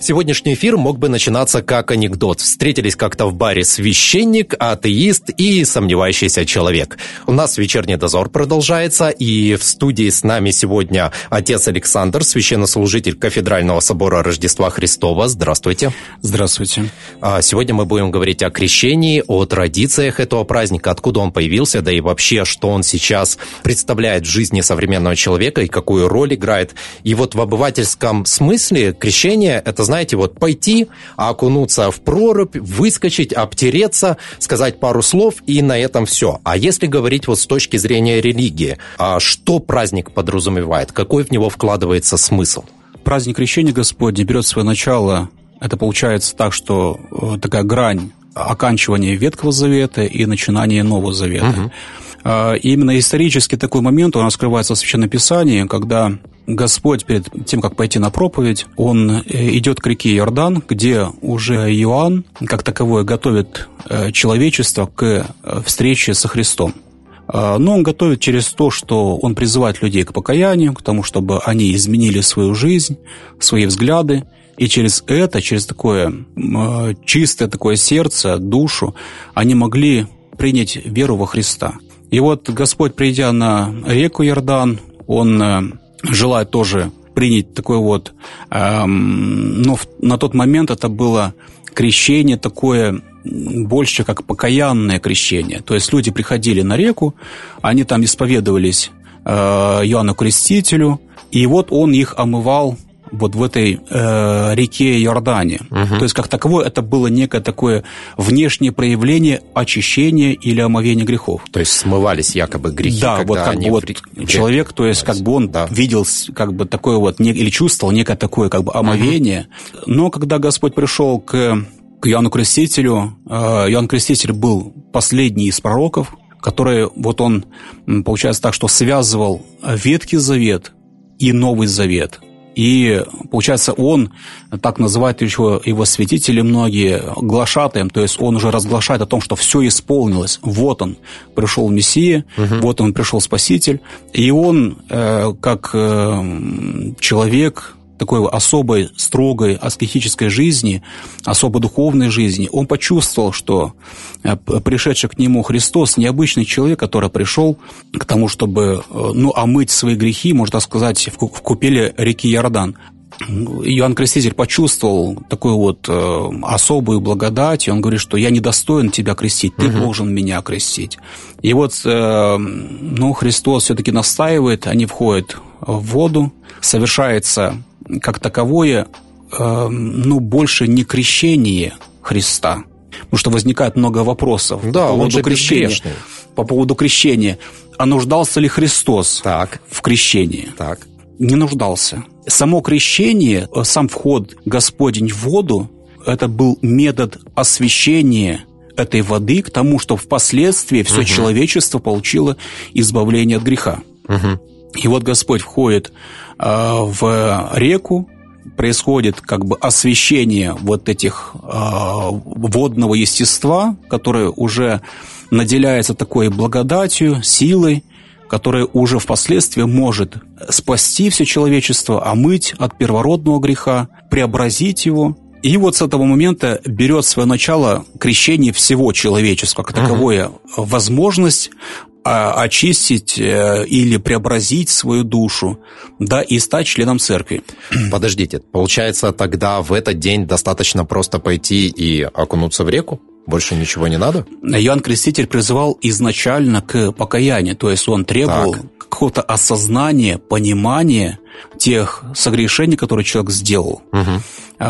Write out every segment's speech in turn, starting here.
Сегодняшний эфир мог бы начинаться как анекдот. Встретились как-то в баре священник, атеист и сомневающийся человек. У нас вечерний дозор продолжается, и в студии с нами сегодня отец Александр, священнослужитель Кафедрального собора Рождества Христова. Здравствуйте. Здравствуйте. А сегодня мы будем говорить о крещении, о традициях этого праздника, откуда он появился, да и вообще, что он сейчас представляет в жизни современного человека и какую роль играет. И вот в обывательском смысле крещение – это, знаете, вот пойти, окунуться в прорубь, выскочить, обтереться, сказать пару слов, и на этом все. А если говорить вот с точки зрения религии, а что праздник подразумевает? Какой в него вкладывается смысл? Праздник Крещения Господня берет свое начало, это получается так, что э, такая грань оканчивания Ветхого Завета и начинания Нового Завета. Угу. И именно исторически такой момент, он раскрывается в Священном Писании, когда Господь перед тем, как пойти на проповедь, он э, идет к реке Иордан, где уже Иоанн, как таковой, готовит э, человечество к э, встрече со Христом. А, но он готовит через то, что он призывает людей к покаянию, к тому, чтобы они изменили свою жизнь, свои взгляды, и через это, через такое чистое такое сердце, душу, они могли принять веру во Христа. И вот Господь, придя на реку Иордан, Он желают тоже принять такой вот... Эм, но в, на тот момент это было крещение такое больше как покаянное крещение. То есть люди приходили на реку, они там исповедовались э, Иоанну Крестителю, и вот он их омывал вот в этой э, реке Иордане. Угу. То есть, как таковое, это было некое такое внешнее проявление очищения или омовения грехов. То есть, смывались якобы грехи, Да, вот как бы вот в... человек, то есть, как бы он да. видел как бы такое вот, или чувствовал некое такое как бы омовение. Угу. Но когда Господь пришел к, к Иоанну Крестителю, э, Иоанн Креститель был последний из пророков, который, вот он, получается так, что связывал Ветхий Завет и Новый Завет – и, получается, он, так называют еще его святители многие, глашатаем, то есть он уже разглашает о том, что все исполнилось. Вот он, пришел Мессия, угу. вот он, пришел Спаситель. И он, э, как э, человек, такой особой, строгой аскетической жизни, особо духовной жизни, он почувствовал, что э, пришедший к нему Христос необычный человек, который пришел к тому, чтобы э, ну, омыть свои грехи, можно так сказать, в купеле реки Иордан. Иоанн Креститель почувствовал такую вот э, особую благодать, и он говорит, что я недостоин тебя крестить, ты угу. должен меня крестить. И вот, э, ну, Христос все-таки настаивает, они входят в воду, совершается как таковое, э, ну, больше не крещение Христа. Потому что возникает много вопросов да, по поводу крещения. По поводу крещения. А нуждался ли Христос так. в крещении? Так. Не нуждался. Само крещение, э, сам вход Господень в воду, это был метод освящения этой воды к тому, чтобы впоследствии все угу. человечество получило избавление от греха. Угу. И вот Господь входит Э, в реку, происходит как бы освещение вот этих э, водного естества, которое уже наделяется такой благодатью, силой, которая уже впоследствии может спасти все человечество, омыть от первородного греха, преобразить его. И вот с этого момента берет свое начало крещение всего человечества, как таковое, uh возможность а, очистить э, или преобразить свою душу, да, и стать членом церкви. Подождите, получается, тогда в этот день достаточно просто пойти и окунуться в реку? Больше ничего не надо? Иоанн Креститель призывал изначально к покаянию, то есть он требовал какого-то осознания, понимания тех согрешений, которые человек сделал. Угу.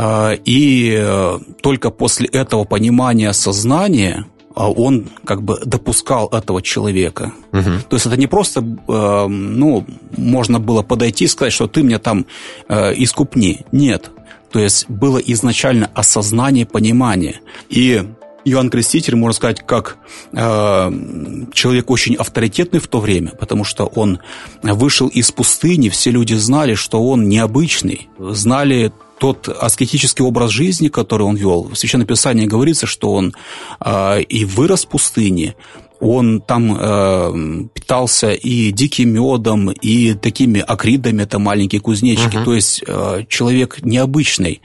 И э, только после этого понимания, осознания а он как бы допускал этого человека. Угу. То есть это не просто, э, ну, можно было подойти и сказать, что ты мне там э, искупни. Нет. То есть было изначально осознание, понимание. И Иоанн Креститель, можно сказать, как э, человек очень авторитетный в то время, потому что он вышел из пустыни, все люди знали, что он необычный, знали тот аскетический образ жизни, который он вел, в Священном Писании говорится, что он э, и вырос в пустыне, он там э, питался и диким медом, и такими акридами, это маленькие кузнечики, uh-huh. то есть э, человек необычной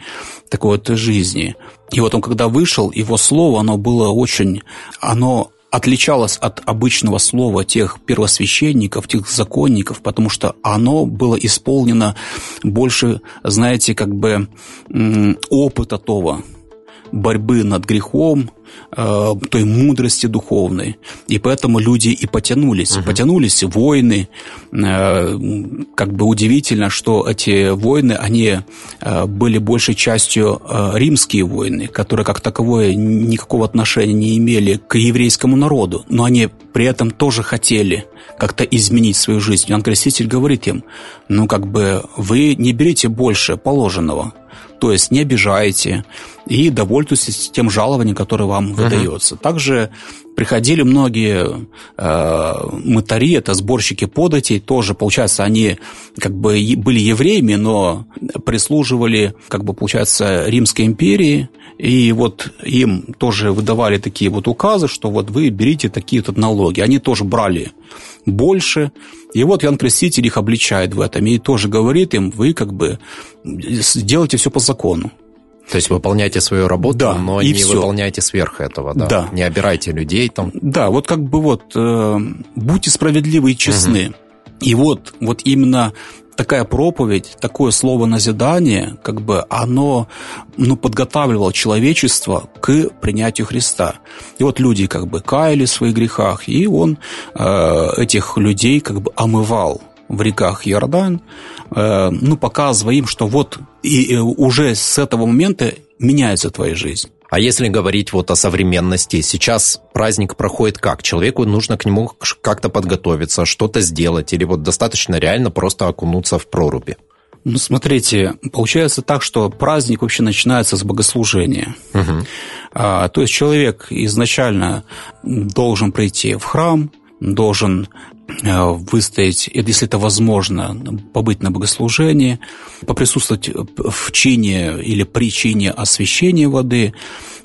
такой вот жизни. И вот он когда вышел, его слово, оно было очень, оно отличалось от обычного слова тех первосвященников, тех законников, потому что оно было исполнено больше, знаете, как бы опыта того, борьбы над грехом, э, той мудрости духовной. И поэтому люди и потянулись. Угу. Потянулись войны. Э, как бы удивительно, что эти войны, они э, были большей частью римские войны, которые как таковое никакого отношения не имели к еврейскому народу. Но они при этом тоже хотели как-то изменить свою жизнь. Иоанн Креститель говорит им, ну как бы вы не берите больше положенного, то есть не обижаете и довольствуйтесь тем жалованием, которое вам uh-huh. выдается. Также приходили многие э, мытари, это сборщики податей, тоже, получается, они как бы были евреями, но прислуживали, как бы, получается, Римской империи, и вот им тоже выдавали такие вот указы, что вот вы берите такие вот налоги. Они тоже брали больше, и вот Ян Креститель их обличает в этом и тоже говорит им, вы как бы делайте все по закону. То есть выполняйте свою работу, да, но и не все. выполняйте сверх этого, да? Да. Не обирайте людей там. Да, вот как бы вот э, будьте справедливы и честны. Угу. И вот, вот именно такая проповедь, такое слово назидание, как бы оно ну, подготавливало человечество к принятию Христа. И вот люди как бы каяли в своих грехах, и он э, этих людей как бы омывал в реках Иордан, э, ну, показывая им, что вот и, и уже с этого момента меняется твоя жизнь. А если говорить вот о современности, сейчас праздник проходит как? Человеку нужно к нему как-то подготовиться, что-то сделать, или вот достаточно реально просто окунуться в проруби? Ну, смотрите, получается так, что праздник вообще начинается с богослужения. Угу. А, то есть человек изначально должен прийти в храм, должен выстоять, если это возможно, побыть на богослужении, поприсутствовать в чине или причине освящения воды,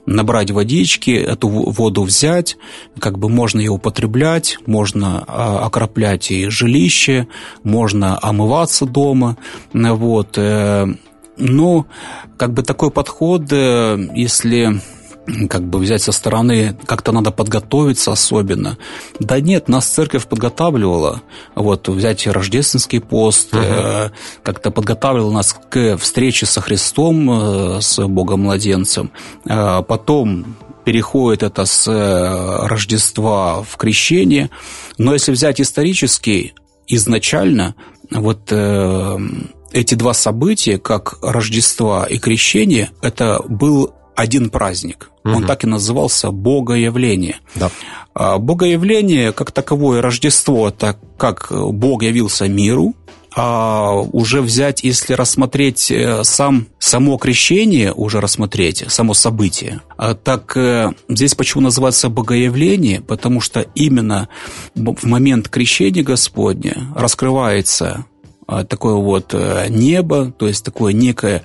набрать водички, эту воду взять, как бы можно ее употреблять, можно а, окроплять и жилище, можно омываться дома, вот. Э, ну, как бы такой подход, э, если как бы взять со стороны, как-то надо подготовиться особенно. Да нет, нас церковь подготавливала. Вот взять рождественский пост, угу. э, как-то подготавливала нас к встрече со Христом, э, с Богом-младенцем. Э, потом переходит это с э, Рождества в крещение. Но если взять исторически, изначально вот э, эти два события, как Рождество и крещение, это был один праздник. Угу. Он так и назывался Богоявление. Да. А, Богоявление, как таковое Рождество, это как Бог явился миру, а уже взять, если рассмотреть э, сам, само крещение, уже рассмотреть, само событие, а так э, здесь почему называется богоявление? Потому что именно в момент крещения Господня раскрывается такое вот э, небо, то есть такое некое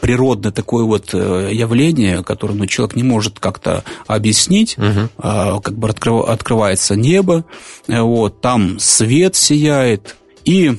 природное такое вот э, явление, которое ну, человек не может как-то объяснить, угу. как бы открывается небо, э, вот, там свет сияет, и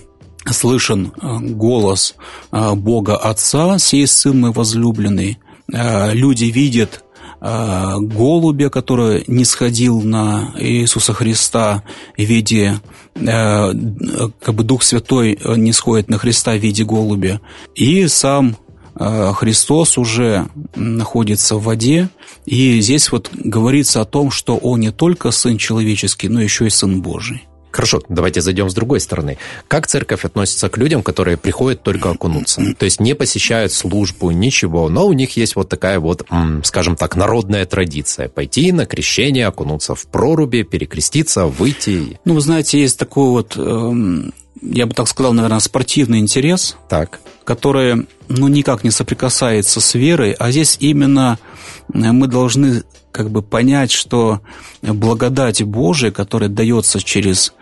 слышен голос Бога Отца, сей Сын мой возлюбленный, люди видят голубя, который не сходил на Иисуса Христа в виде, как бы Дух Святой не сходит на Христа в виде голубя, и сам э, Христос уже находится в воде, и здесь вот говорится о том, что Он не только Сын человеческий, но еще и Сын Божий. Хорошо, давайте зайдем с другой стороны. Как церковь относится к людям, которые приходят только окунуться? То есть не посещают службу, ничего, но у них есть вот такая вот, скажем так, народная традиция. Пойти на крещение, окунуться в проруби, перекреститься, выйти. Ну, вы знаете, есть такой вот, эм, я бы так сказал, наверное, спортивный интерес. Так. Который, ну, никак не соприкасается с верой, а здесь именно э, мы должны как бы понять, что благодать Божия, которая дается через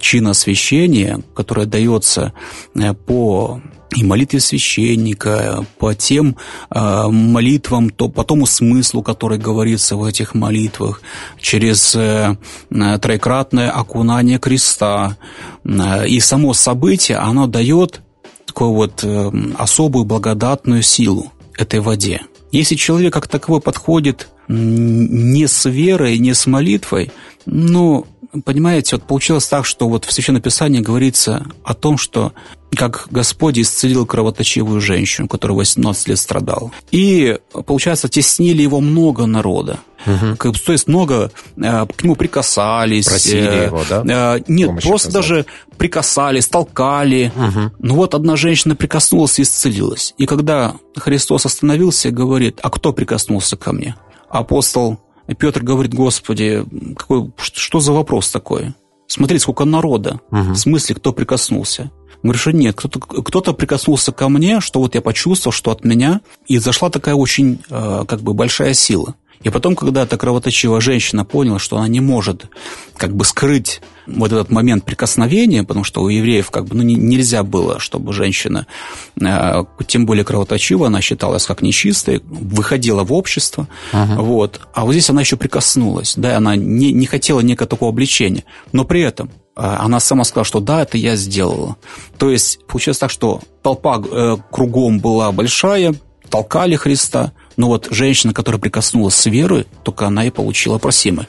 чин освящения, которая дается э, по и молитве священника, по тем э, молитвам, то, по тому смыслу, который говорится в этих молитвах, через э, троекратное окунание креста. Э, и само событие, оно дает такую вот э, особую благодатную силу этой воде. Если человек как таковой подходит не с верой, не с молитвой, ну, понимаете, вот получилось так, что вот в Священном Писании говорится о том, что как Господь исцелил кровоточивую женщину, которая 18 лет страдала. И, получается, теснили его много народа. Угу. То есть много э, к нему прикасались. Просили э, его, да? Э, нет, Помощи просто оказать. даже прикасались, толкали. Угу. Ну вот одна женщина прикоснулась и исцелилась. И когда Христос остановился, говорит, а кто прикоснулся ко мне? Апостол Петр говорит, Господи, какой, что за вопрос такой? Смотри, сколько народа. Угу. В смысле, кто прикоснулся? Говорю, что нет, кто-то, кто-то прикоснулся ко мне, что вот я почувствовал, что от меня, и зашла такая очень э, как бы большая сила. И потом, когда эта кровоточивая женщина поняла, что она не может как бы скрыть вот этот момент прикосновения, потому что у евреев как бы ну, нельзя было, чтобы женщина, э, тем более кровоточивая, она считалась как нечистой, выходила в общество, ага. вот, а вот здесь она еще прикоснулась, да, она не, не хотела некого такого обличения, но при этом э, она сама сказала, что да, это я сделала. То есть получилось так, что толпа э, кругом была большая, толкали Христа, но вот женщина, которая прикоснулась с верой, только она и получила просимое.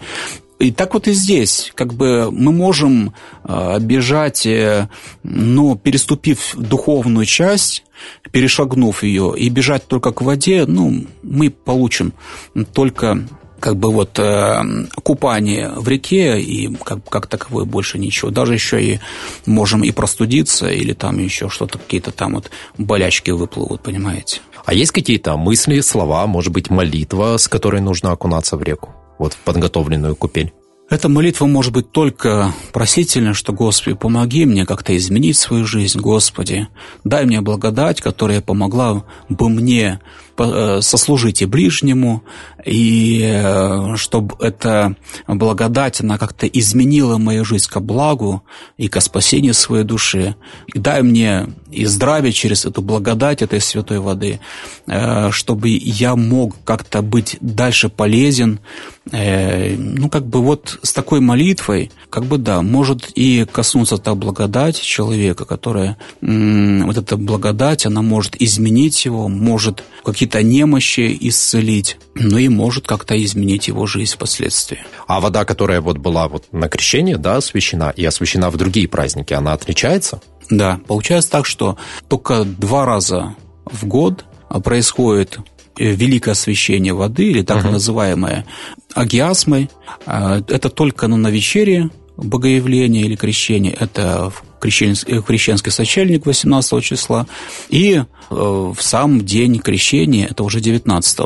И так вот и здесь, как бы мы можем э, бежать, э, но переступив духовную часть, перешагнув ее, и бежать только к воде, ну, мы получим только как бы вот э, купание в реке и как, как таковое больше ничего. Даже еще и можем и простудиться, или там еще что-то, какие-то там вот болячки выплывут, понимаете. А есть какие-то мысли, слова, может быть, молитва, с которой нужно окунаться в реку? Вот в подготовленную купель? Эта молитва может быть только просительна, что «Господи, помоги мне как-то изменить свою жизнь, Господи, дай мне благодать, которая помогла бы мне Э, сослужить и ближнему, и э, чтобы эта благодать, она как-то изменила мою жизнь ко благу и ко спасению своей души. И дай мне и здравие через эту благодать этой святой воды, э, чтобы я мог как-то быть дальше полезен. Ну, как бы вот с такой молитвой, как бы да, может и коснуться та благодать человека, которая, вот эта благодать, она может изменить его, может какие какие-то немощи исцелить, но и может как-то изменить его жизнь впоследствии. А вода, которая вот была вот на крещении, да, освящена и освящена в другие праздники, она отличается? Да, получается так, что только два раза в год происходит э, великое освящение воды, или так uh-huh. называемое агиасмой. А, это только на вечере богоявление или крещение, это в крещенский, крещенский сочельник 18 числа, и э, в сам день крещения, это уже 19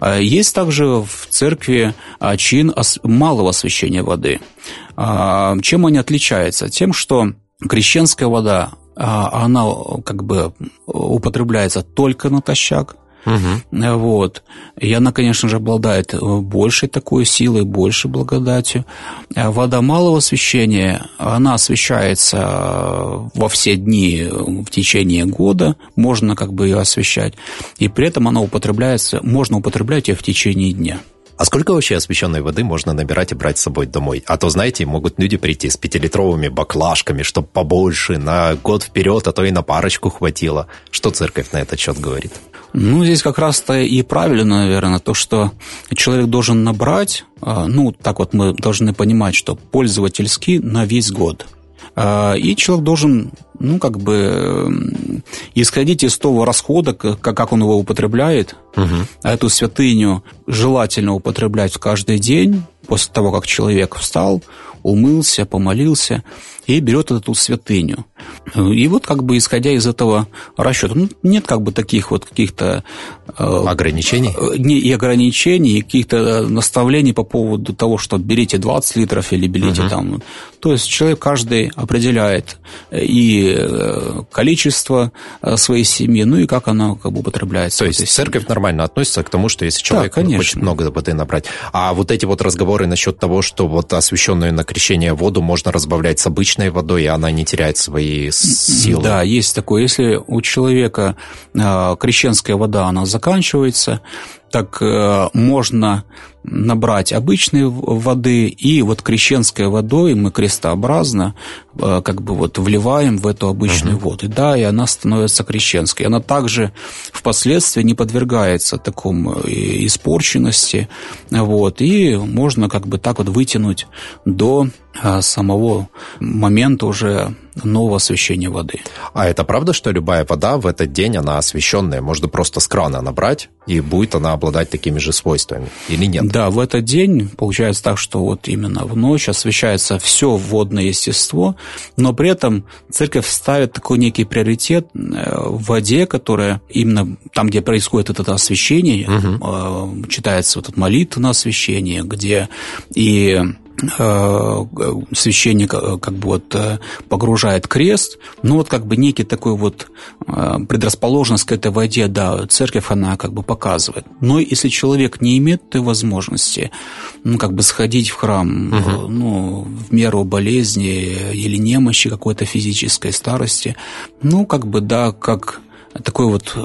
а Есть также в церкви а, чин малого освящения воды. А, чем они отличаются? Тем, что крещенская вода, она как бы употребляется только натощак, Угу. Вот. И она, конечно же, обладает э, большей такой силой, большей благодатью. А вода малого освещения, она освещается э, во все дни в течение года, можно как бы ее освещать, и при этом она употребляется, можно употреблять ее в течение дня. А сколько вообще освещенной воды можно набирать и брать с собой домой? А то, знаете, могут люди прийти с пятилитровыми баклажками, чтобы побольше, на год вперед, а то и на парочку хватило. Что церковь на этот счет говорит? Ну, здесь как раз-то и правильно, наверное, то, что человек должен набрать, а, ну, так вот мы должны понимать, что пользовательский на весь год. А, и человек должен, ну, как бы, исходить из того расхода, как он его употребляет. Угу. Эту святыню желательно употреблять каждый день, после того, как человек встал, умылся, помолился, и берет эту святыню. И вот как бы исходя из этого расчета, ну, нет как бы таких вот каких-то... Э, ограничений? Э, не, и ограничений, и каких-то наставлений по поводу того, что берите 20 литров или берите угу. там... То есть человек каждый определяет и э, количество своей семьи, ну и как оно как бы употребляется. То есть церковь нормально относится к тому, что если человек да, хочет много воды набрать. А вот эти вот разговоры насчет того, что вот освященную на крещение воду можно разбавлять с обычной водой, и она не теряет свои силы? Да, есть такое. Если у человека э, крещенская вода, она заканчивается, так э, можно набрать обычной воды, и вот крещенской водой мы крестообразно э, как бы вот вливаем в эту обычную угу. воду. Да, и она становится крещенской. Она также впоследствии не подвергается такому э, испорченности, вот, и можно как бы так вот вытянуть до самого момента уже нового освещения воды. А это правда, что любая вода в этот день, она освещенная? Можно просто с крана набрать, и будет она обладать такими же свойствами, или нет? Да, в этот день получается так, что вот именно в ночь освещается все водное естество, но при этом церковь ставит такой некий приоритет э, в воде, которая именно там, где происходит это освещение, угу. читается вот эта молитва на освещение, где и священник э, как бы вот э, погружает крест, ну вот как бы некий такой вот предрасположенность к этой воде, да, церковь она как бы показывает. Но если человек не имеет той возможности, ну как бы сходить в храм, угу. ну в меру болезни или немощи какой-то физической старости, ну как бы да, как такой вот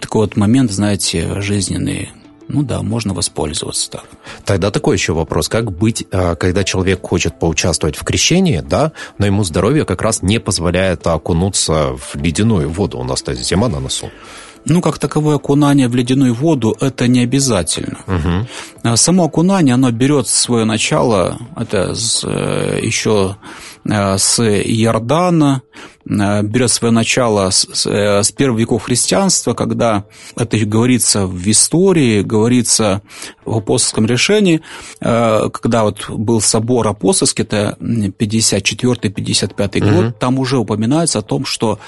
такой вот момент, знаете, жизненный, ну да, можно воспользоваться так. Тогда такой еще вопрос. Как быть, а, когда человек хочет поучаствовать в крещении, да, но ему здоровье как раз не позволяет окунуться в ледяную воду? У нас-то зима на носу. Ну, как таковое окунание в ледяную воду, это не обязательно. Угу. Само окунание, оно берет свое начало, это э, еще Э, с Иордана, берет свое начало с, э, с первых веков христианства, когда это говорится в истории, говорится в апостольском решении, когда вот был собор апостольский, это 54-55 угу. год, там уже упоминается о том, что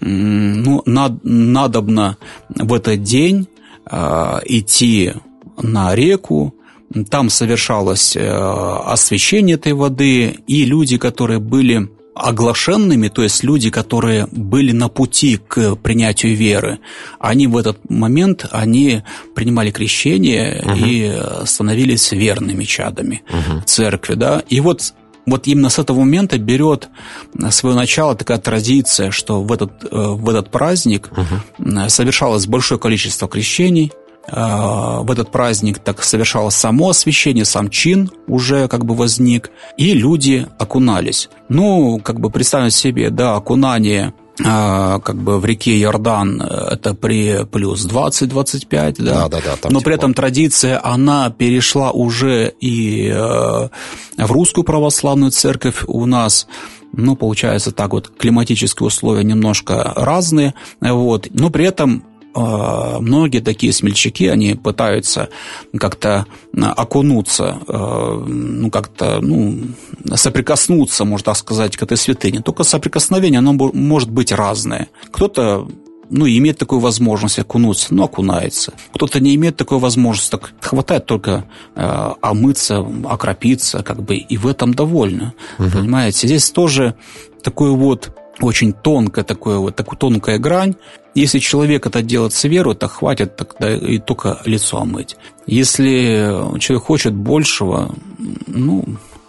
ну, над, надобно в этот день идти на реку, там совершалось э, освещение этой воды, и люди, которые были оглашенными, то есть люди, которые были на пути к принятию веры, они в этот момент они принимали крещение угу. и становились верными чадами угу. церкви, да. И вот вот именно с этого момента берет свое начало такая традиция, что в этот, э, в этот праздник угу. совершалось большое количество крещений, Э, в этот праздник так совершалось само освящение, сам чин уже как бы возник, и люди окунались. Ну, как бы представить себе, да, окунание э, как бы в реке Иордан э, это при плюс 20-25, да, да, да, да но при этом традиция, она перешла уже и в русскую православную церковь у нас, ну, получается так вот, климатические условия немножко разные, вот, но при этом многие такие смельчаки, они пытаются как-то окунуться, а, ну, как-то, ну, соприкоснуться, можно так сказать, к этой святыне. Только соприкосновение, оно может быть разное. Кто-то ну, имеет такую возможность окунуться, но окунается. Кто-то не имеет такой возможности, так хватает только э, омыться, окропиться, как бы, и в этом довольно. Угу. Понимаете, здесь тоже такой вот очень тонкая такое вот такая тонкая грань. Если человек это делает с верой, то хватит тогда и только лицо омыть. Если человек хочет большего, ну,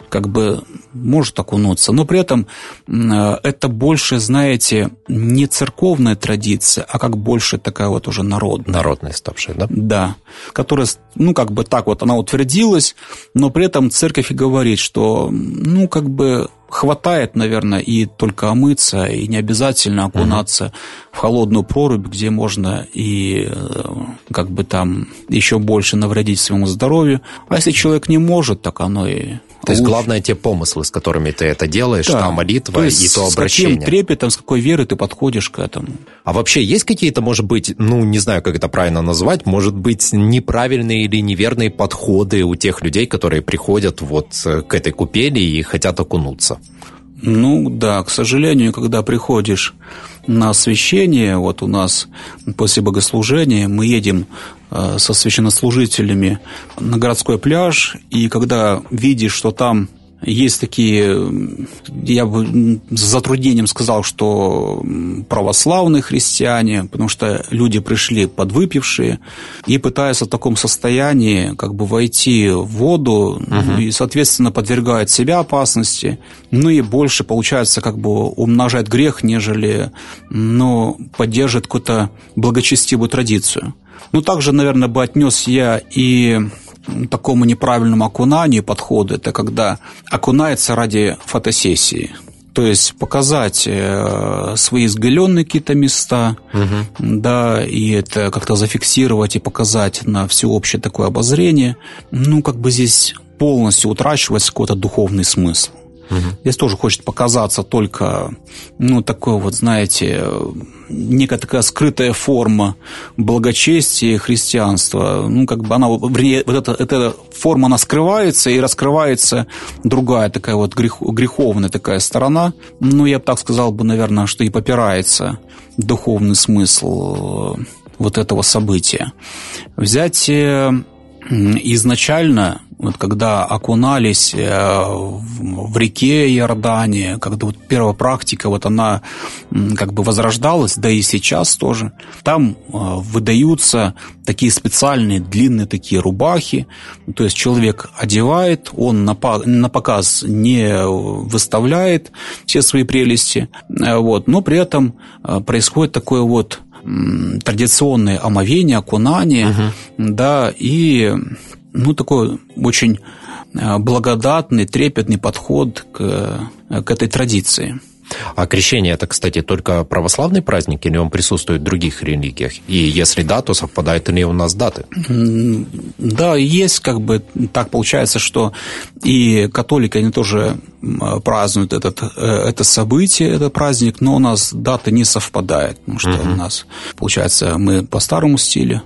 как бы может окунуться, но при этом это больше, знаете, не церковная традиция, а как больше такая вот уже народная. Народная ставшая, да? Да, которая, ну, как бы так вот, она утвердилась, но при этом церковь и говорит, что, ну, как бы хватает, наверное, и только омыться, и не обязательно окунаться угу. в холодную прорубь, где можно и э, как бы там еще больше навредить своему здоровью. А если человек не может, так оно и то есть главное те помыслы, с которыми ты это делаешь, да. та молитва то есть, и то обращение. С каким трепетом, с какой верой ты подходишь к этому. А вообще есть какие-то, может быть, ну, не знаю, как это правильно назвать, может быть, неправильные или неверные подходы у тех людей, которые приходят вот э, к этой купели и хотят окунуться? Ну да, к сожалению, когда приходишь на освящение, вот у нас после богослужения мы едем со священнослужителями на городской пляж, и когда видишь, что там есть такие, я бы с затруднением сказал, что православные христиане, потому что люди пришли подвыпившие и пытаются в таком состоянии как бы войти в воду угу. и, соответственно, подвергают себя опасности, ну и больше, получается, как бы умножает грех, нежели ну, поддерживает какую-то благочестивую традицию. Ну, также, наверное, бы отнес я и такому неправильному окунанию подходу, это когда окунается ради фотосессии. То есть показать э, свои изгаленные какие-то места, угу. да, и это как-то зафиксировать и показать на всеобщее такое обозрение. Ну, как бы здесь полностью утрачивается какой-то духовный смысл. Угу. Здесь тоже хочет показаться только, ну, такой вот, знаете, некая такая скрытая форма благочестия христианства. Ну, как бы она, вернее, вот эта, эта форма, она скрывается, и раскрывается другая такая вот грех, греховная такая сторона. Ну, я бы так сказал бы, наверное, что и попирается духовный смысл э, вот этого события. Взять э, изначально вот когда окунались э, в реке Иордании, когда вот первая практика, вот она как бы возрождалась, да и сейчас тоже, там э, выдаются такие специальные длинные такие рубахи, то есть человек одевает, он на показ не выставляет все свои прелести, э, вот, но при этом происходит такое вот традиционное омовение, окунание, uh-huh. да, и ну, такой очень э, благодатный, трепетный подход к, э, к этой традиции. А крещение это, кстати, только православный праздник или он присутствует в других религиях? И если да, то совпадают ли у нас даты? Да, есть как бы так получается, что и католики, они тоже празднуют этот, э, это событие, этот праздник, но у нас даты не совпадают, потому что угу. у нас, получается, мы по старому стилю,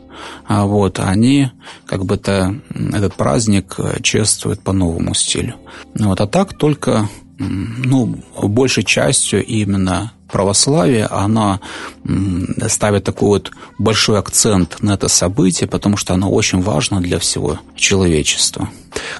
а вот они как бы то этот праздник чествуют по новому стилю. Вот, а так только ну, большей частью именно православие, она ставит такой вот большой акцент на это событие, потому что оно очень важно для всего человечества.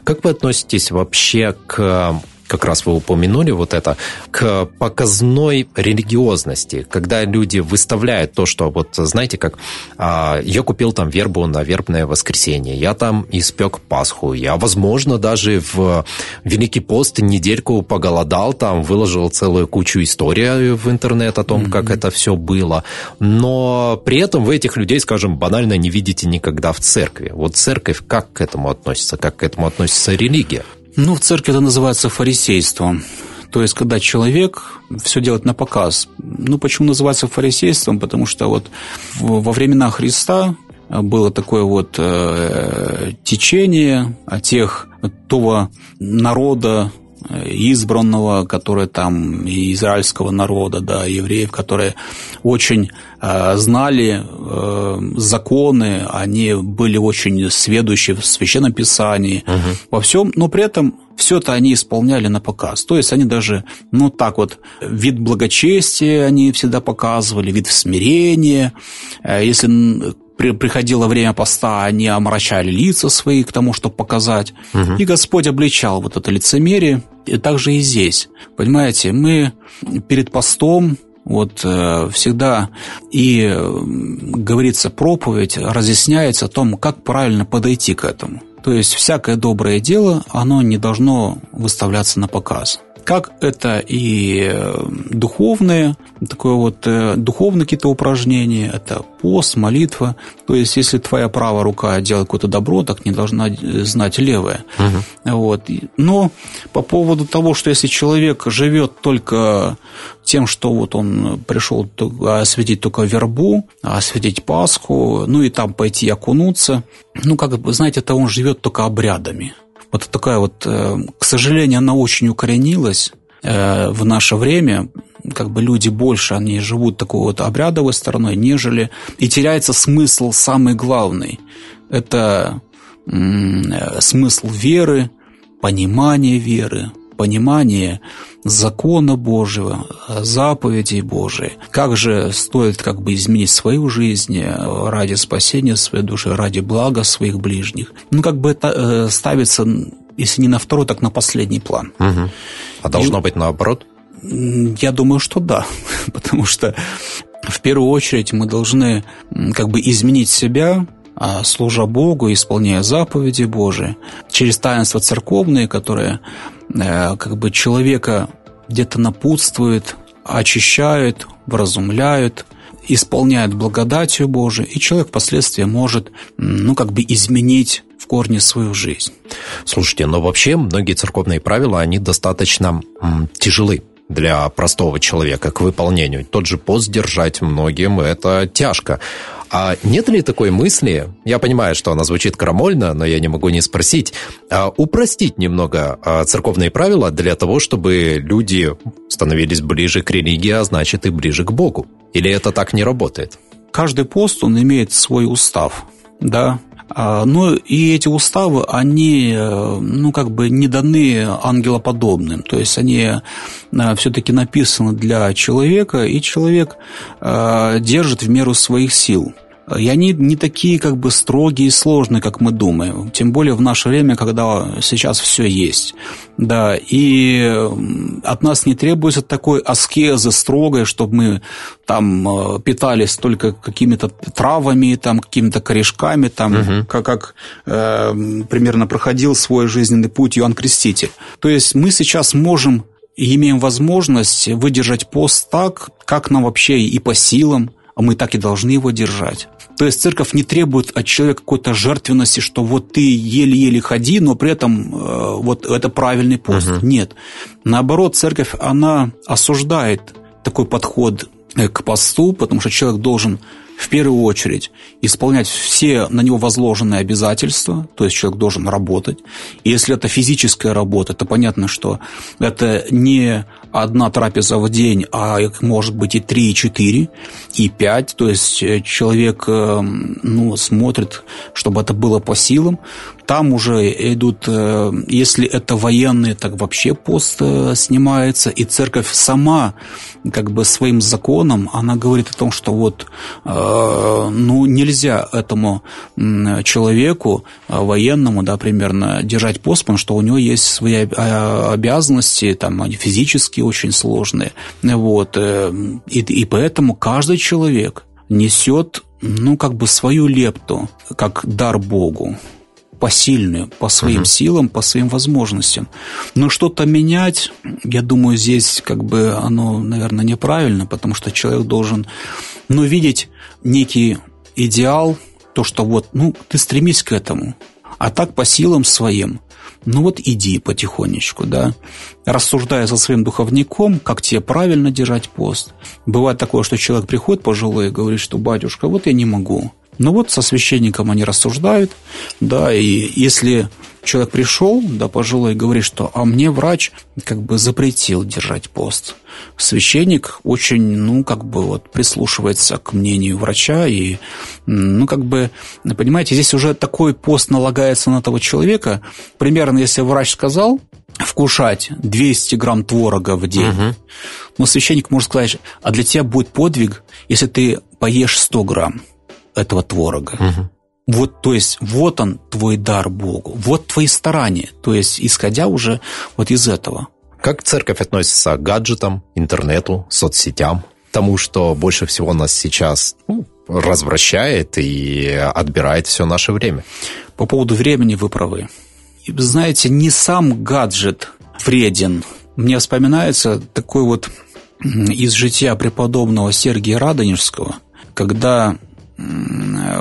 Как вы относитесь вообще к как раз вы упомянули вот это, к показной религиозности, когда люди выставляют то, что вот, знаете, как а, я купил там вербу на вербное воскресенье, я там испек Пасху, я, возможно, даже в Великий пост недельку поголодал, там выложил целую кучу историй в интернет о том, mm-hmm. как это все было, но при этом вы этих людей, скажем, банально не видите никогда в церкви. Вот церковь как к этому относится, как к этому относится религия? Ну, в церкви это называется фарисейством. То есть, когда человек все делает на показ. Ну, почему называется фарисейством? Потому что вот во времена Христа было такое вот э, течение тех того народа, избранного, которые там, и израильского народа, да, евреев, которые очень э, знали э, законы, они были очень сведущи в Священном Писании, угу. во всем, но при этом все это они исполняли на показ. То есть они даже, ну так вот, вид благочестия они всегда показывали, вид смирения. Э, если при, приходило время поста, они омрачали лица свои к тому, чтобы показать. Угу. И Господь обличал вот это лицемерие. И также и здесь. Понимаете, мы перед постом вот э, всегда и говорится проповедь, разъясняется о том, как правильно подойти к этому. То есть всякое доброе дело, оно не должно выставляться на показ как это и э, духовные, такое вот э, духовные какие-то упражнения, это пост, молитва. То есть, если твоя правая рука делает какое-то добро, так не должна э, знать левая. Угу. Вот. Но по поводу того, что если человек живет только тем, что вот он пришел осветить только вербу, осветить Пасху, ну и там пойти окунуться, ну, как бы, знаете, это он живет только обрядами вот такая вот, э, к сожалению, она очень укоренилась э, в наше время, как бы люди больше, они живут такой вот обрядовой стороной, нежели... И теряется смысл самый главный. Это э, смысл веры, понимание веры, понимание закона Божьего, заповедей Божией. Как же стоит как бы изменить свою жизнь ради спасения своей души, ради блага своих ближних. Ну, как бы это ставится если не на второй, так на последний план. Угу. А должно и, быть наоборот? Я думаю, что да, потому что в первую очередь мы должны как бы изменить себя, а, служа Богу, исполняя заповеди Божии, через таинства церковные, которые э, как бы человека где-то напутствуют, очищают, вразумляют, исполняют благодатью Божией, и человек впоследствии может, ну, как бы изменить в корне свою жизнь. Слушайте, но вообще многие церковные правила, они достаточно м, тяжелы для простого человека к выполнению. Тот же пост держать многим это тяжко. А нет ли такой мысли, я понимаю, что она звучит крамольно, но я не могу не спросить, а упростить немного а, церковные правила для того, чтобы люди становились ближе к религии, а значит и ближе к Богу? Или это так не работает? Каждый пост, он имеет свой устав, да, но и эти уставы, они, э, ну, как бы не даны ангелоподобным. То есть они э, все-таки написаны для человека, и человек э, держит в меру своих сил. И они не такие как бы строгие и сложные, как мы думаем. Тем более в наше время, когда сейчас все есть. Да, и от нас не требуется такой аскезы строгой, чтобы мы там э, питались только какими-то травами, там, какими-то корешками, там, угу. как, как э, примерно проходил свой жизненный путь Иоанн Креститель. То есть мы сейчас можем и имеем возможность выдержать пост так, как нам вообще и по силам, а мы так и должны его держать. То есть церковь не требует от человека какой-то жертвенности, что вот ты еле-еле ходи, но при этом э, вот это правильный пост. Угу. Нет. Наоборот, церковь, она осуждает такой подход э, к посту, потому что человек должен в первую очередь исполнять все на него возложенные обязательства, то есть человек должен работать. И если это физическая работа, то понятно, что это не одна трапеза в день, а может быть и три, и четыре, и пять. То есть э, человек э, ну, смотрит, чтобы это было по силам. Там уже идут, э, если это военные, так вообще пост снимается, и церковь сама как бы своим законом, она говорит о том, что вот ну, нельзя этому человеку, военному, да, примерно, держать пост, потому что у него есть свои обязанности, там, физические, такие очень сложные. Вот. Э, и, и поэтому каждый человек несет, ну, как бы свою лепту, как дар Богу посильную по своим uh-huh. силам, по своим возможностям. Но что-то менять, я думаю, здесь как бы оно, наверное, неправильно, потому что человек должен, ну, видеть некий идеал, то, что вот, ну, ты стремись к этому. А так по силам своим ну вот иди потихонечку, да, рассуждая со своим духовником, как тебе правильно держать пост. Бывает такое, что человек приходит пожилой и говорит, что батюшка, вот я не могу. Ну вот со священником они рассуждают, да, и если человек пришел, да, пожилой, говорит, что «а мне врач как бы запретил держать пост». Священник очень, ну, как бы вот прислушивается к мнению врача и, ну, как бы, понимаете, здесь уже такой пост налагается на того человека. Примерно, если врач сказал, вкушать 200 грамм творога в день, угу. но священник может сказать, а для тебя будет подвиг, если ты поешь 100 грамм этого творога. Угу. Вот, то есть, вот он, твой дар Богу, вот твои старания, то есть, исходя уже вот из этого. Как церковь относится к гаджетам, интернету, соцсетям, тому, что больше всего нас сейчас ну, развращает и отбирает все наше время? По поводу времени вы правы. Знаете, не сам гаджет вреден. Мне вспоминается такой вот из жития преподобного Сергия Радонежского, когда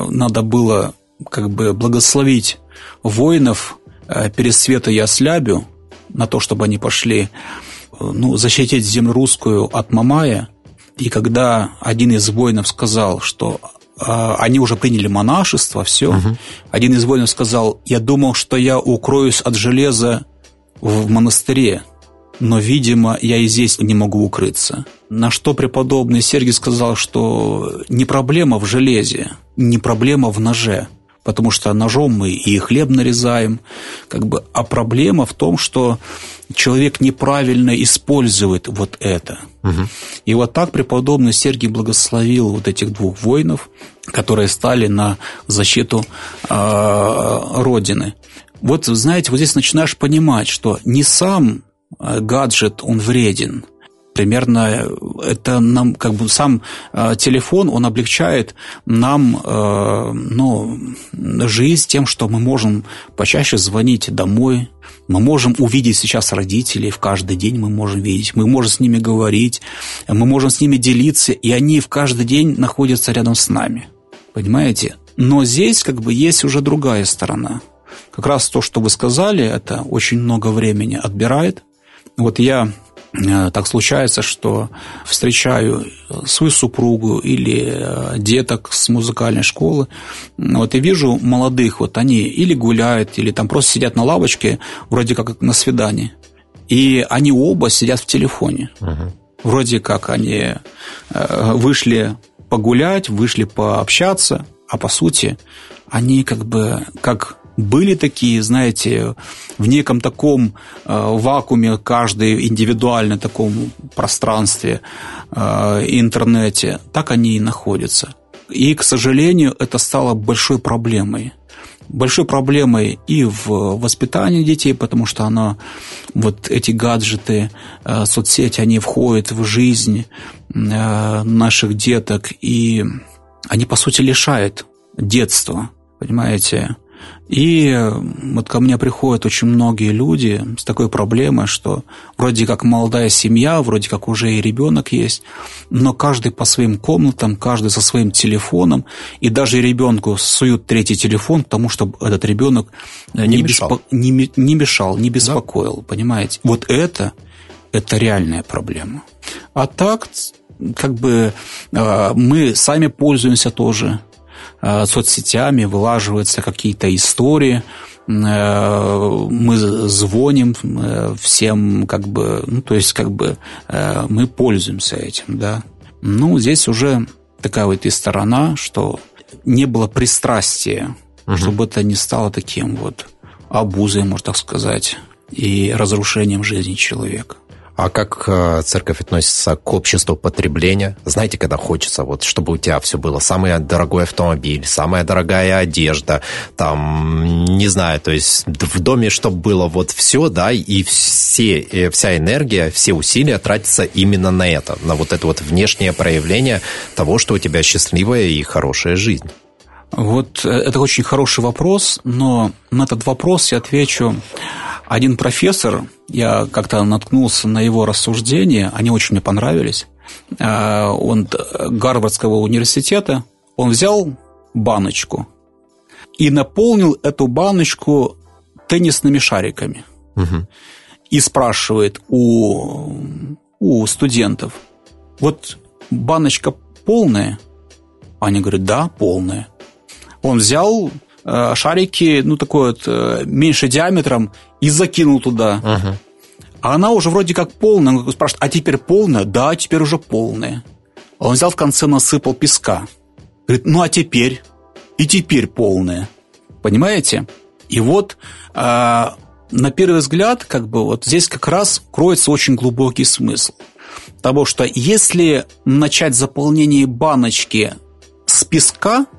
надо было как бы благословить воинов э, перед света Яслябю на то, чтобы они пошли ну, защитить землю русскую от Мамая. И когда один из воинов сказал, что э, они уже приняли монашество, все, угу. один из воинов сказал, я думал, что я укроюсь от железа в монастыре, но, видимо, я и здесь не могу укрыться. На что преподобный Сергий сказал, что не проблема в железе, не проблема в ноже, потому что ножом мы и хлеб нарезаем, как бы, а проблема в том, что человек неправильно использует вот это. Угу. И вот так преподобный Сергий благословил вот этих двух воинов, которые стали на защиту э, Родины. вот, знаете, вот здесь начинаешь понимать, что не сам гаджет, он вреден, примерно это нам как бы сам э, телефон, он облегчает нам э, ну, жизнь тем, что мы можем почаще звонить домой, мы можем увидеть сейчас родителей, в каждый день мы можем видеть, мы можем с ними говорить, мы можем с ними делиться, и они в каждый день находятся рядом с нами. Понимаете? Но здесь как бы есть уже другая сторона. Как раз то, что вы сказали, это очень много времени отбирает. Вот я Э, так случается, что встречаю свою супругу или э, деток с музыкальной школы, вот и вижу молодых, вот они или гуляют, или там просто сидят на лавочке, вроде как на свидании, и они оба сидят в телефоне. Угу. Вроде как они э, вышли погулять, вышли пообщаться, а по сути они как бы как были такие, знаете, в неком таком э, вакууме, каждый индивидуально таком пространстве, э, интернете, так они и находятся. И, к сожалению, это стало большой проблемой. Большой проблемой и в воспитании детей, потому что оно, вот эти гаджеты, э, соцсети, они входят в жизнь наших деток, и они, по сути, лишают детства, понимаете? И вот ко мне приходят очень многие люди с такой проблемой, что вроде как молодая семья, вроде как уже и ребенок есть, но каждый по своим комнатам, каждый со своим телефоном, и даже ребенку суют третий телефон, потому чтобы этот ребенок не, не, мешал. Беспо... не, не мешал, не беспокоил, да? понимаете? Вот это, это реальная проблема. А так, как бы а, мы сами пользуемся тоже Э, соцсетями, вылаживаются какие-то истории, э, мы звоним э, всем, как бы, ну, то есть, как бы, мы пользуемся этим, да. Ну, здесь уже такая вот и сторона, что не было пристрастия, угу. чтобы это не стало таким вот обузой, можно так сказать, и разрушением жизни человека. А как э, церковь относится к обществу потребления? Знаете, когда хочется, вот, чтобы у тебя все было самый дорогой автомобиль, самая дорогая одежда, там, не знаю, то есть в доме, чтобы было вот все, да, и все, и вся энергия, все усилия тратятся именно на это, на вот это вот внешнее проявление того, что у тебя счастливая и хорошая жизнь. Вот э, это очень хороший вопрос, но на этот вопрос я отвечу один профессор, я как-то наткнулся на его рассуждения, они очень мне понравились. А, он Гарвардского университета, он взял баночку и наполнил эту баночку теннисными шариками. Угу. И спрашивает у, у студентов, вот баночка полная? Они говорят, да, полная. Он взял шарики, ну, такой вот, э, меньше диаметром, и закинул туда. Ага. А она уже вроде как полная. Он спрашивает, а теперь полная? Да, теперь уже полная. Он взял в конце, насыпал песка. Говорит, ну, а теперь? И теперь полная. Понимаете? И вот э, на первый взгляд, как бы вот здесь как раз кроется очень глубокий смысл. Того, что если начать заполнение баночки с песка –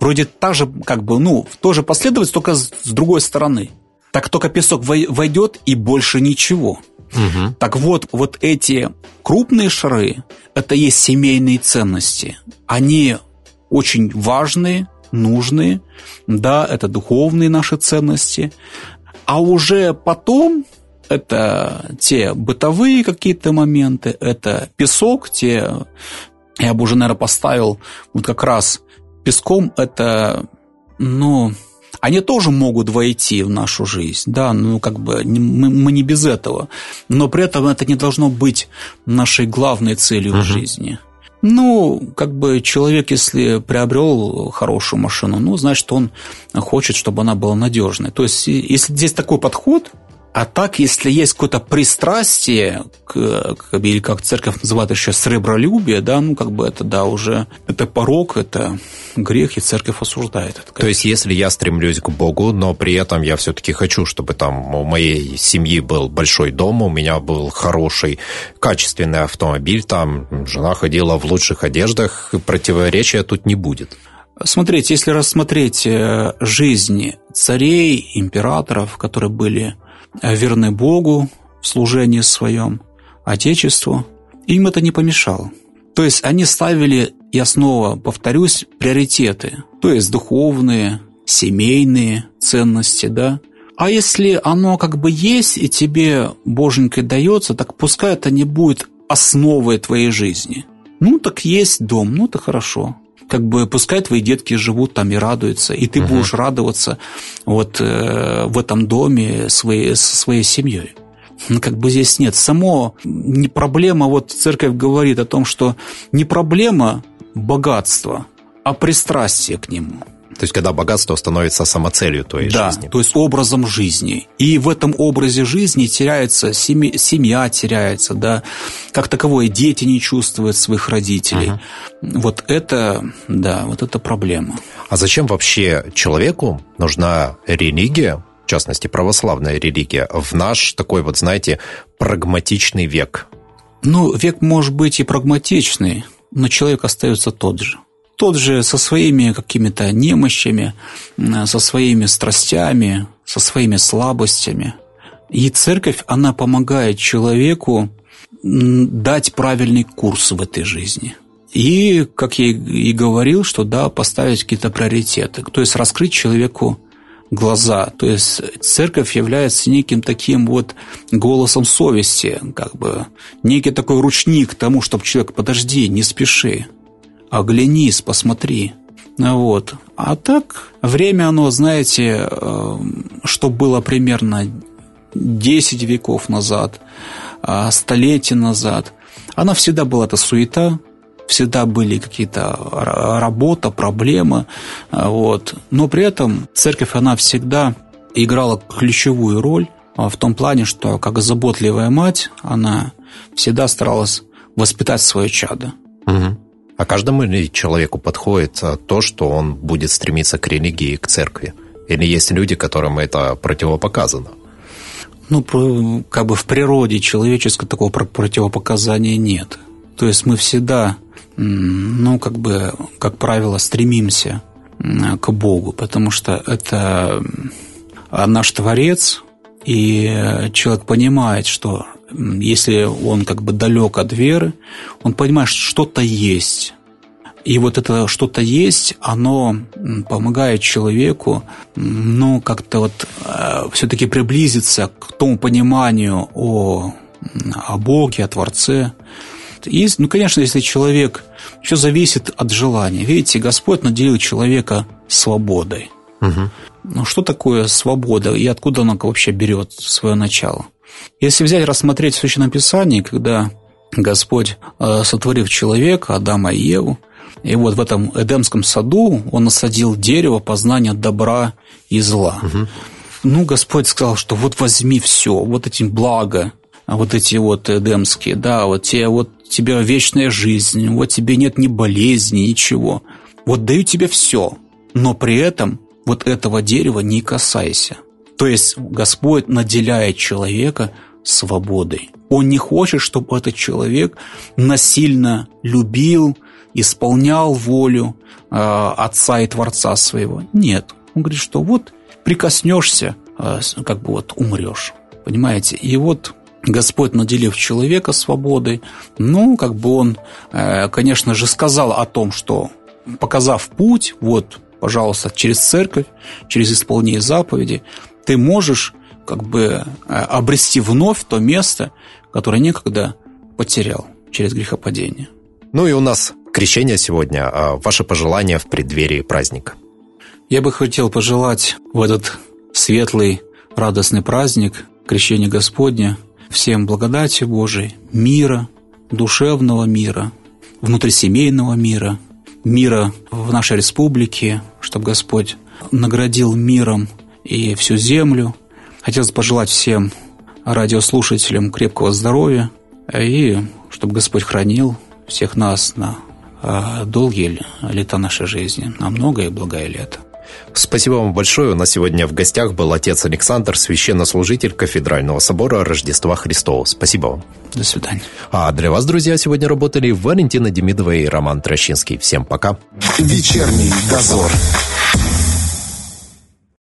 вроде та же, как бы, ну, тоже последовательность, только с, с другой стороны. Так только песок войдет и больше ничего. Угу. Так вот, вот эти крупные шары, это есть семейные ценности. Они очень важные, нужные, да, это духовные наши ценности. А уже потом это те бытовые какие-то моменты, это песок, те, я бы уже, наверное, поставил вот как раз песком это, ну, они тоже могут войти в нашу жизнь, да, ну, как бы мы, мы не без этого, но при этом это не должно быть нашей главной целью угу. в жизни. Ну, как бы человек, если приобрел хорошую машину, ну, значит, он хочет, чтобы она была надежной. То есть, если здесь такой подход, а так, если есть какое-то пристрастие, к, к, или как церковь называет еще сребролюбие, да, ну, как бы это, да, уже это порог, это грех, и церковь осуждает это. То есть, если я стремлюсь к Богу, но при этом я все-таки хочу, чтобы там у моей семьи был большой дом, у меня был хороший, качественный автомобиль, там жена ходила в лучших одеждах, противоречия тут не будет. Смотрите, если рассмотреть э, жизни царей, императоров, которые были верны Богу в служении своем, Отечеству, им это не помешало. То есть они ставили, я снова повторюсь, приоритеты, то есть духовные, семейные ценности, да. А если оно как бы есть и тебе боженькой дается, так пускай это не будет основой твоей жизни. Ну, так есть дом, ну, это хорошо как бы пускай твои детки живут там и радуются, и ты угу. будешь радоваться вот э, в этом доме своей, со своей семьей. Ну, как бы здесь нет. Само не проблема, вот церковь говорит о том, что не проблема богатства, а пристрастие к нему – то есть, когда богатство становится самоцелью твоей да, жизни. то есть образом жизни. И в этом образе жизни теряется семья, семья теряется, да, как таковое дети не чувствуют своих родителей. Угу. Вот это, да, вот это проблема. А зачем вообще человеку нужна религия, в частности, православная религия, в наш такой вот, знаете, прагматичный век? Ну, век может быть и прагматичный, но человек остается тот же тот же со своими какими-то немощами, со своими страстями, со своими слабостями. И церковь, она помогает человеку дать правильный курс в этой жизни. И, как я и говорил, что да, поставить какие-то приоритеты, то есть раскрыть человеку глаза. То есть церковь является неким таким вот голосом совести, как бы некий такой ручник тому, чтобы человек, подожди, не спеши, оглянись, посмотри. Вот. А так, время оно, знаете, э, что было примерно 10 веков назад, а, столетия назад, она всегда была эта суета, всегда были какие-то работа, проблемы, а, вот. но при этом церковь, она всегда играла ключевую роль в том плане, что как заботливая мать, она всегда старалась воспитать свое чадо. Угу. А каждому человеку подходит а, то, что он будет стремиться к религии, к церкви? Или есть люди, которым это противопоказано? Ну, как бы в природе человеческой такого противопоказания нет. То есть мы всегда, ну, как бы, как правило, стремимся к Богу, потому что это наш Творец, и человек понимает, что если он как бы далек от веры, он понимает, что что-то есть. И вот это что-то есть, оно помогает человеку, ну, как-то вот э, все-таки приблизиться к тому пониманию о, о Боге, о Творце. Есть, ну, конечно, если человек, все зависит от желания. Видите, Господь наделил человека свободой. Угу. Ну, что такое свобода и откуда она вообще берет свое начало? Если взять, рассмотреть в Священном Писании, когда Господь, э, сотворив человека, Адама и Еву, и вот в этом Эдемском саду он насадил дерево познания добра и зла. Угу. Ну, Господь сказал, что вот возьми все, вот эти блага, вот эти вот эдемские, да, вот тебе, вот тебе вечная жизнь, вот тебе нет ни болезни, ничего. Вот даю тебе все, но при этом вот этого дерева не касайся. То есть Господь наделяет человека свободой. Он не хочет, чтобы этот человек насильно любил, исполнял волю э, Отца и Творца своего. Нет. Он говорит, что вот прикоснешься, э, как бы вот умрешь. Понимаете? И вот Господь, наделив человека свободой, ну, как бы он, э, конечно же, сказал о том, что показав путь, вот, пожалуйста, через церковь, через исполнение заповедей, ты можешь как бы э, обрести вновь то место, которое некогда потерял через грехопадение. Ну и у нас крещение сегодня. А ваши пожелания в преддверии праздника? Я бы хотел пожелать в этот светлый, радостный праздник крещения Господня всем благодати Божией, мира, душевного мира, внутрисемейного мира, мира в нашей республике, чтобы Господь наградил миром и всю землю. Хотелось пожелать всем радиослушателям крепкого здоровья и чтобы Господь хранил всех нас на а, долгие лета нашей жизни, на многое благое лето. Спасибо вам большое. У нас сегодня в гостях был отец Александр, священнослужитель Кафедрального собора Рождества Христова. Спасибо вам. До свидания. А для вас, друзья, сегодня работали Валентина Демидова и Роман Трощинский. Всем пока. Вечерний дозор.